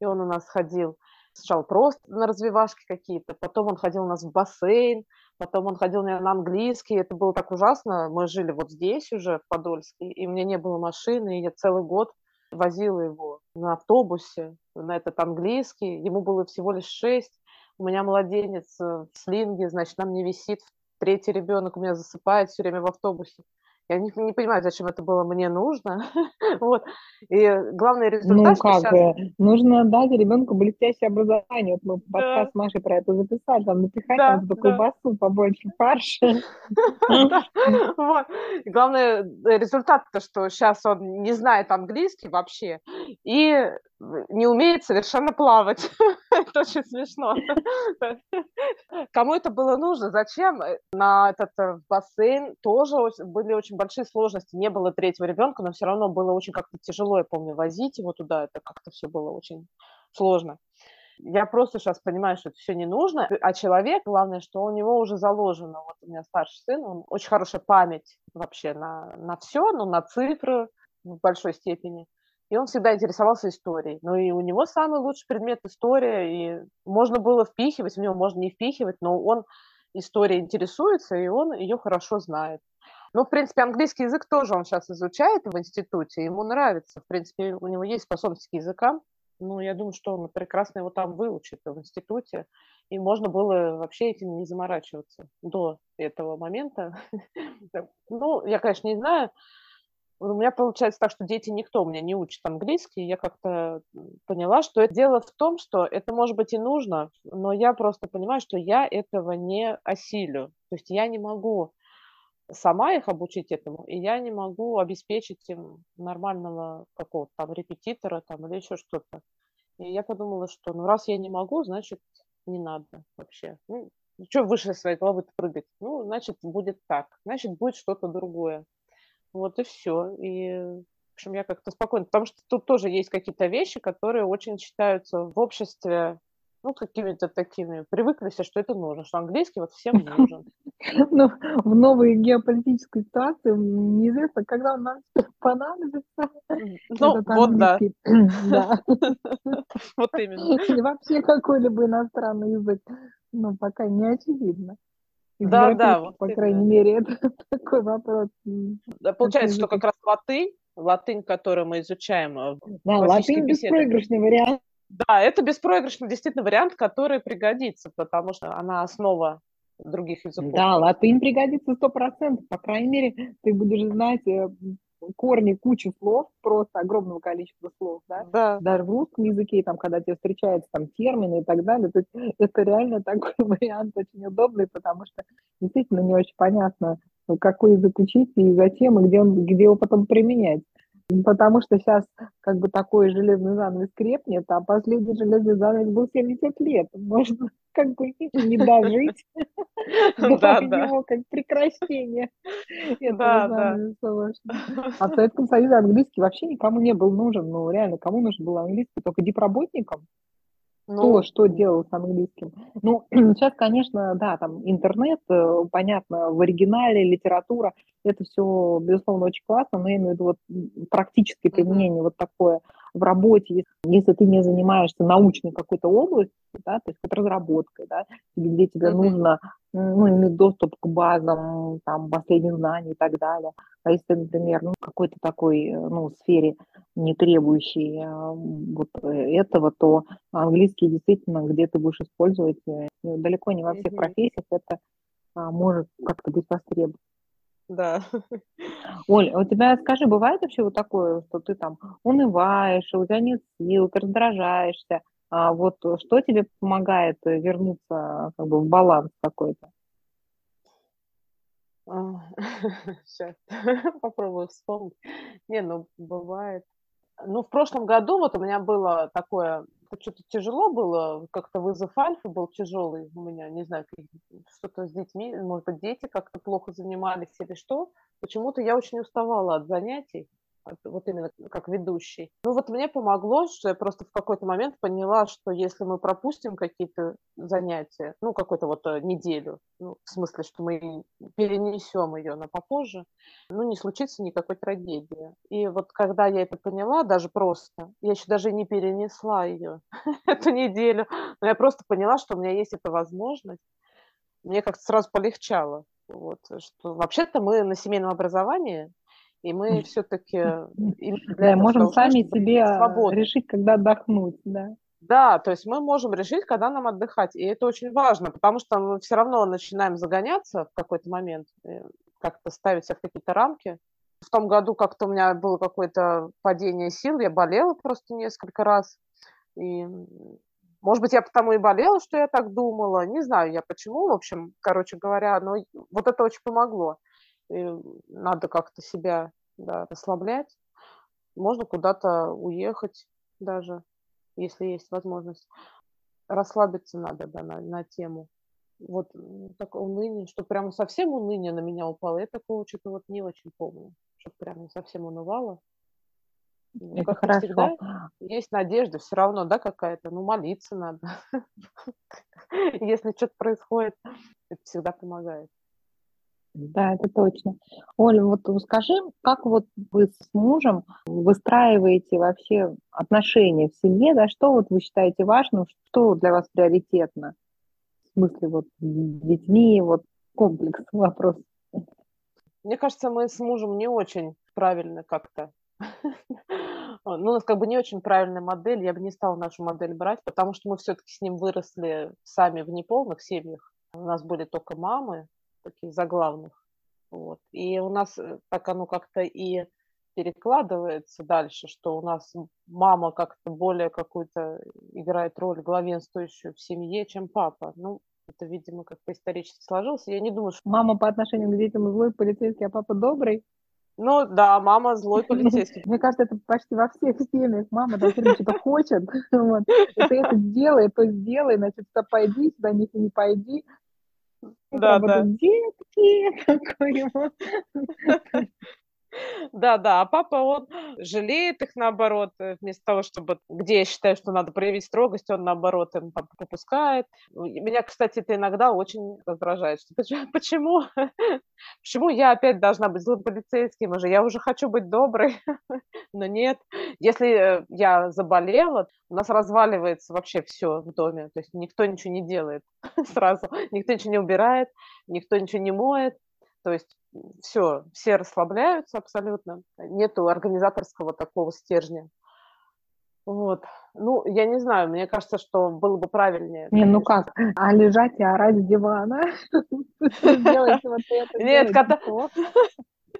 И он у нас ходил сначала просто на развивашки какие-то, потом он ходил у нас в бассейн, потом он ходил на английский. Это было так ужасно. Мы жили вот здесь уже, в Подольске, и у меня не было машины, и я целый год возила его на автобусе на этот английский. Ему было всего лишь шесть. У меня младенец э, в слинге, значит, на мне висит. Третий ребенок у меня засыпает все время в автобусе. Я не, не понимаю, зачем это было мне нужно. [laughs] вот. И главный результат, Ну как, сейчас... нужно дать ребенку блестящее образование. Вот мы Да, подкаст с Машей про это записали, там напихать да, там да. колбасу, побольше [laughs] вот. И главное, э, результат-то, что сейчас он не знает английский вообще и не умеет совершенно плавать. [laughs] Это очень смешно. [laughs] Кому это было нужно? Зачем? Э, На этот э, бассейн тоже были очень большие сложности. Не было третьего ребенка, но все равно было очень как-то тяжело, я помню, возить его туда. Это как-то все было очень сложно. Я просто сейчас понимаю, что это все не нужно, а человек, главное, что у него уже заложено, вот у меня старший сын, он очень хорошая память вообще на, на все, ну, на цифры в большой степени. И он всегда интересовался историей. Ну и у него самый лучший предмет история, и можно было впихивать, в него можно не впихивать, но он историей интересуется, и он ее хорошо знает. Ну, в принципе, английский язык тоже он сейчас изучает в институте, ему нравится. В принципе, у него есть способность к языкам. Ну, я думаю, что он прекрасно его там выучит в институте. И можно было вообще этим не заморачиваться до этого момента. [laughs] Ну, я, конечно, не знаю. У меня получается так, что дети никто у меня не учит английский. Я как-то поняла, что это дело в том, что это может быть и нужно, но я просто понимаю, что я этого не осилю. То есть я не могу сама их обучить этому, и я не могу обеспечить им нормального какого-то там репетитора там, или еще что-то. И я подумала, что ну раз я не могу, значит не надо вообще. Ну, что выше своей головы прыгать? Ну, значит, будет так. Значит, будет что-то другое. Вот и все. И, в общем, я как-то спокойно. Потому что тут тоже есть какие-то вещи, которые очень считаются в обществе ну, какими-то такими, привыкли все, что это нужно, что английский вот всем нужен. [laughs] Ну, в новой геополитической ситуации неизвестно, когда он нам понадобится. Ну, вот [laughs] да. Вот именно. Или вообще какой-либо иностранный язык. Ну, пока не очевидно. Да, да. Вот по крайней мере, [laughs] это такой вопрос. Да, получается, что как раз латынь, латынь, которую мы изучаем э, Да, латынь беспроигрышный вариант да, это беспроигрышный действительно вариант, который пригодится, потому что она основа других языков. Да, латынь пригодится сто процентов. По крайней мере, ты будешь знать э, корни кучи слов, просто огромного количества слов, да? да. Даже в русском языке, там, когда тебе встречаются там термины и так далее, то есть [laughs] это реально такой [laughs] вариант очень удобный, потому что действительно не очень понятно, какой язык учить и зачем, и где, он, где его потом применять. Потому что сейчас как бы такой железный занавес крепнет, а последний железный занавес был 70 лет. Можно [laughs] как бы не дожить [laughs] до него как прекращение этого занавеса. А в Советском Союзе английский вообще никому не был нужен. Ну, реально, кому нужен был английский? Только дипработникам. Ну, Кто что делал с английским? Ну, [clears throat] сейчас, конечно, да, там интернет, э, понятно, в оригинале, литература, это все, безусловно, очень классно, но я имею в виду вот практическое применение mm-hmm. вот такое в работе, если ты не занимаешься научной какой-то областью, да, то есть вот разработкой, да, где тебе mm-hmm. нужно ну, иметь доступ к базам, там, последних знаний и так далее. А если, например, ну, какой-то такой, ну, сфере, не требующей а, вот этого, то английский действительно где ты будешь использовать э, далеко не во всех mm-hmm. профессиях это а, может как-то быть востребовано. Да. Оль, а у тебя, скажи, бывает вообще вот такое, что ты там унываешь, у тебя нет сил, ты раздражаешься, а вот что тебе помогает вернуться как бы в баланс какой-то? [laughs] Сейчас [laughs] попробую вспомнить. Не, ну бывает. Ну, в прошлом году вот у меня было такое, что-то тяжело было, как-то вызов альфа был тяжелый у меня, не знаю, что-то с детьми, может быть, дети как-то плохо занимались или что. Почему-то я очень уставала от занятий вот именно как ведущий. Ну вот мне помогло, что я просто в какой-то момент поняла, что если мы пропустим какие-то занятия, ну какую-то вот э, неделю, ну, в смысле, что мы перенесем ее на попозже, ну не случится никакой трагедии. И вот когда я это поняла, даже просто, я еще даже не перенесла ее [laughs] эту неделю, но я просто поняла, что у меня есть эта возможность, мне как-то сразу полегчало. Вот, что вообще-то мы на семейном образовании и мы все-таки да, можем сами себе решить, когда отдохнуть, да. Да, то есть мы можем решить, когда нам отдыхать. И это очень важно, потому что мы все равно начинаем загоняться в какой-то момент, э, как-то ставить себя в какие-то рамки. В том году как-то у меня было какое-то падение сил, я болела просто несколько раз. И, может быть, я потому и болела, что я так думала. Не знаю я почему, в общем, короче говоря, но вот это очень помогло надо как-то себя да, расслаблять. Можно куда-то уехать даже, если есть возможность. Расслабиться надо да, на, на тему. Вот такое уныние, что прямо совсем уныние на меня упало. Я такого что-то вот не очень помню, что прямо совсем унывало. Ну, Это как хорошо. всегда, есть надежда все равно, да, какая-то. Ну, молиться надо. [laughs] Если что-то происходит, это всегда помогает. Да, это точно. Оля, вот скажи, как вот вы с мужем выстраиваете вообще отношения в семье, да, что вот вы считаете важным, что для вас приоритетно? смысле вот детьми, вот комплекс [laughs] вопрос. Мне кажется, мы с мужем не очень правильно как-то [laughs] ну, у нас как бы не очень правильная модель, я бы не стала нашу модель брать, потому что мы все-таки с ним выросли сами в неполных семьях. У нас были только мамы, такие заглавных. Вот. И у нас э, так оно как-то и перекладывается дальше, что у нас мама как-то более какую-то играет роль главенствующую в семье, чем папа. Ну, это, видимо, как-то исторически сложилось. Я не думаю, что... Мама по отношению к детям злой полицейский, а папа добрый. Ну да, мама злой [laughs] полицейский. Мне кажется, это почти во всех семьях. Мама там что-то хочет. [laughs] Вот. Ты это сделай, то сделай, значит, сюда пойди, сюда не, не пойди. Да, да. Детки, [laughs] такой вот. Да, да, а папа, он жалеет их наоборот, э, вместо того, чтобы, где я считаю, что надо проявить строгость, он наоборот им попускает. Меня, кстати, это иногда очень раздражает, что [laughs] почему, почему я опять должна быть злым полицейским уже, я уже хочу быть доброй, [laughs] но нет. Если э, я заболела, у нас разваливается вообще все в доме, то есть никто ничего не делает [laughs] сразу, никто ничего не убирает, никто ничего не моет, то есть все, все расслабляются абсолютно, нету организаторского такого стержня. Вот. Ну, я не знаю, мне кажется, что было бы правильнее. Не, ну как, а лежать и орать с дивана? [laughs] Нет, когда...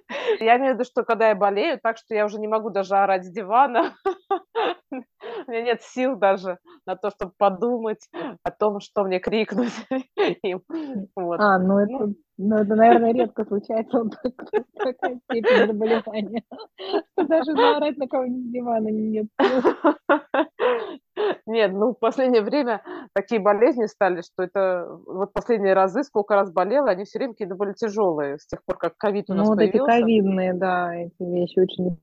[laughs] Я имею в виду, что когда я болею, так что я уже не могу даже орать с дивана. [laughs] У меня нет сил даже на то, чтобы подумать о том, что мне крикнуть. А, ну это, ну, ну, это, наверное, редко случается вот такая степень заболевания. Даже наорать на кого-нибудь дивана нет Нет, ну, в последнее время такие болезни стали, что это вот последние разы, сколько раз болела, они все время какие-то были тяжелые, с тех пор, как ковид у нас ну, вот появился. эти ковидные, да, эти вещи очень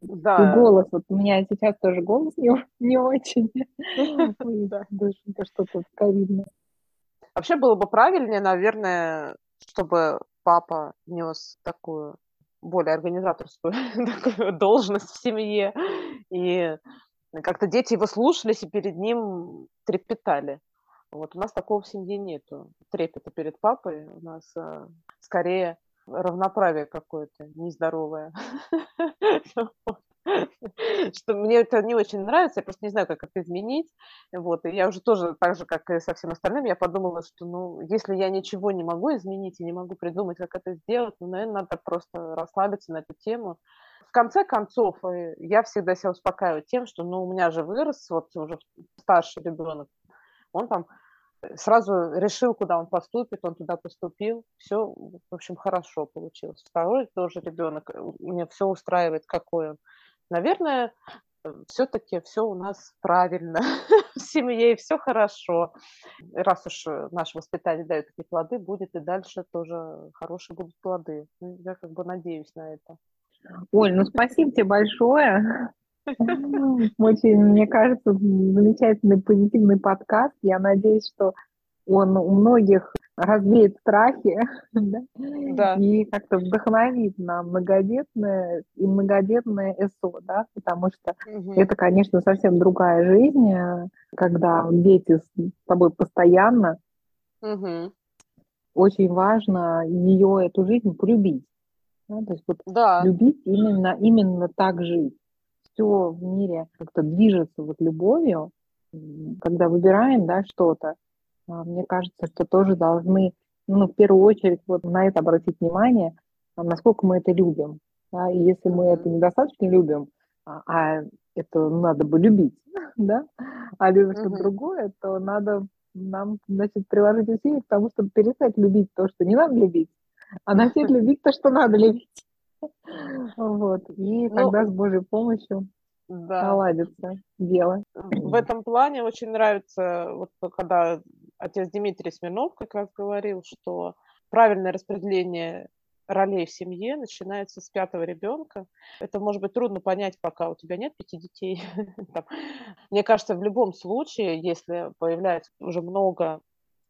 да. И голос, вот у меня сейчас тоже голос не, не очень. [laughs] Да, что-то ковидное. Вообще было бы правильнее, наверное, чтобы папа нес такую более организаторскую [laughs] такую должность в семье, и как-то дети его слушались и перед ним трепетали. Вот у нас такого в семье нету. Трепета перед папой у нас а, скорее равноправие какое-то нездоровое. [laughs] [laughs] Что мне это не очень нравится, я просто не знаю, как это изменить. Вот, и я уже тоже, так же, как и со всем остальным, я подумала, что, ну, если я ничего не могу изменить и не могу придумать, как это сделать, ну, наверное, надо просто расслабиться на эту тему. В конце концов, э, я всегда себя успокаиваю тем, что, ну, у меня же вырос вот уже старший ребенок, он там сразу решил, куда он поступит, он туда поступил, все, в общем, хорошо получилось. Второй тоже ребенок, э, меня все устраивает, какой он. Наверное, э, все-таки все у нас правильно [laughs] в семье, и все хорошо. Раз уж э, наше воспитание дает такие плоды, будет и дальше тоже хорошие будут плоды. Ну, я как бы надеюсь на это. Оль, ну спасибо тебе большое. [laughs] Очень, мне кажется, замечательный позитивный подкаст. Я надеюсь, что он у многих развеет страхи [laughs] да? Да. и как-то вдохновит на многодетное и многодетное СО, да, потому что угу. это, конечно, совсем другая жизнь, когда дети с тобой постоянно. Угу. Очень важно ее, эту жизнь, полюбить. Да? То есть вот да. любить именно, именно так жить все в мире как-то движется вот любовью, когда выбираем, да, что-то, мне кажется, что тоже должны, ну, в первую очередь, вот на это обратить внимание, а, насколько мы это любим. Да? И если мы это недостаточно любим, а, а это надо бы любить, [laughs] да, а любим что-то другое, то надо нам, значит, приложить усилия к тому, чтобы перестать любить то, что не надо любить, а начать [laughs] любить то, что надо любить. [laughs] Вот. И ну, тогда с Божьей помощью да. наладится дело. В этом плане очень нравится, вот когда отец Дмитрий Смирнов как раз говорил, что правильное распределение ролей в семье начинается с пятого ребенка. Это может быть трудно понять, пока у тебя нет пяти детей. [laughs] Мне кажется, в любом случае, если появляется уже много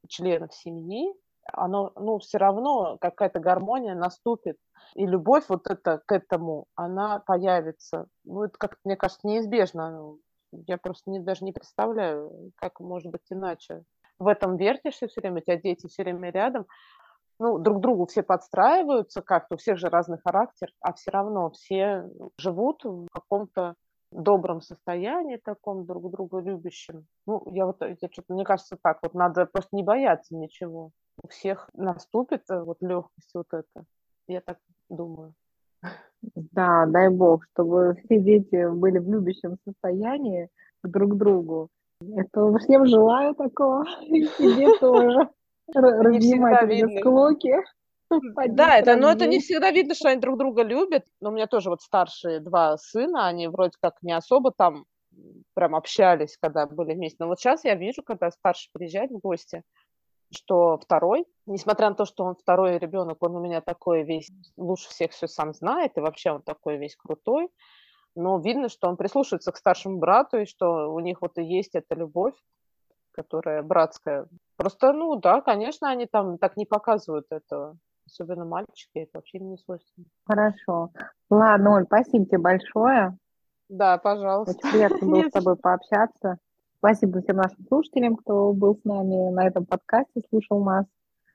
членов семьи, оно, ну, все равно какая-то гармония наступит и любовь вот это к этому, она появится. Ну, это как мне кажется, неизбежно. Я просто не, даже не представляю, как может быть иначе. В этом вертишься все время, у тебя дети все время рядом, ну, друг другу все подстраиваются как-то, у всех же разный характер, а все равно все живут в каком-то добром состоянии таком, друг друга любящем. Ну, я вот, я что-то, мне кажется, так вот, надо просто не бояться ничего. У всех наступит э, вот легкость вот это. Я так думаю. Да, дай бог, чтобы все дети были в любящем состоянии к друг другу. Это всем желаю такого, и себе [laughs] тоже. Разнимать склоки. Да, это, но это не всегда видно, что они друг друга любят. Но у меня тоже вот старшие два сына, они вроде как не особо там прям общались, когда были вместе. Но вот сейчас я вижу, когда старший приезжает в гости, что второй, несмотря на то, что он второй ребенок, он у меня такой весь, лучше всех все сам знает, и вообще он такой весь крутой, но видно, что он прислушивается к старшему брату, и что у них вот и есть эта любовь, которая братская. Просто, ну да, конечно, они там так не показывают этого. Особенно мальчики, это вообще не свойственно. Хорошо. Ладно, Оль, спасибо тебе большое. Да, пожалуйста. Очень приятно было [laughs] с тобой пообщаться. Спасибо всем нашим слушателям, кто был с нами на этом подкасте, слушал нас.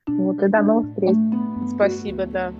Вот, и до новых встреч. Спасибо, да.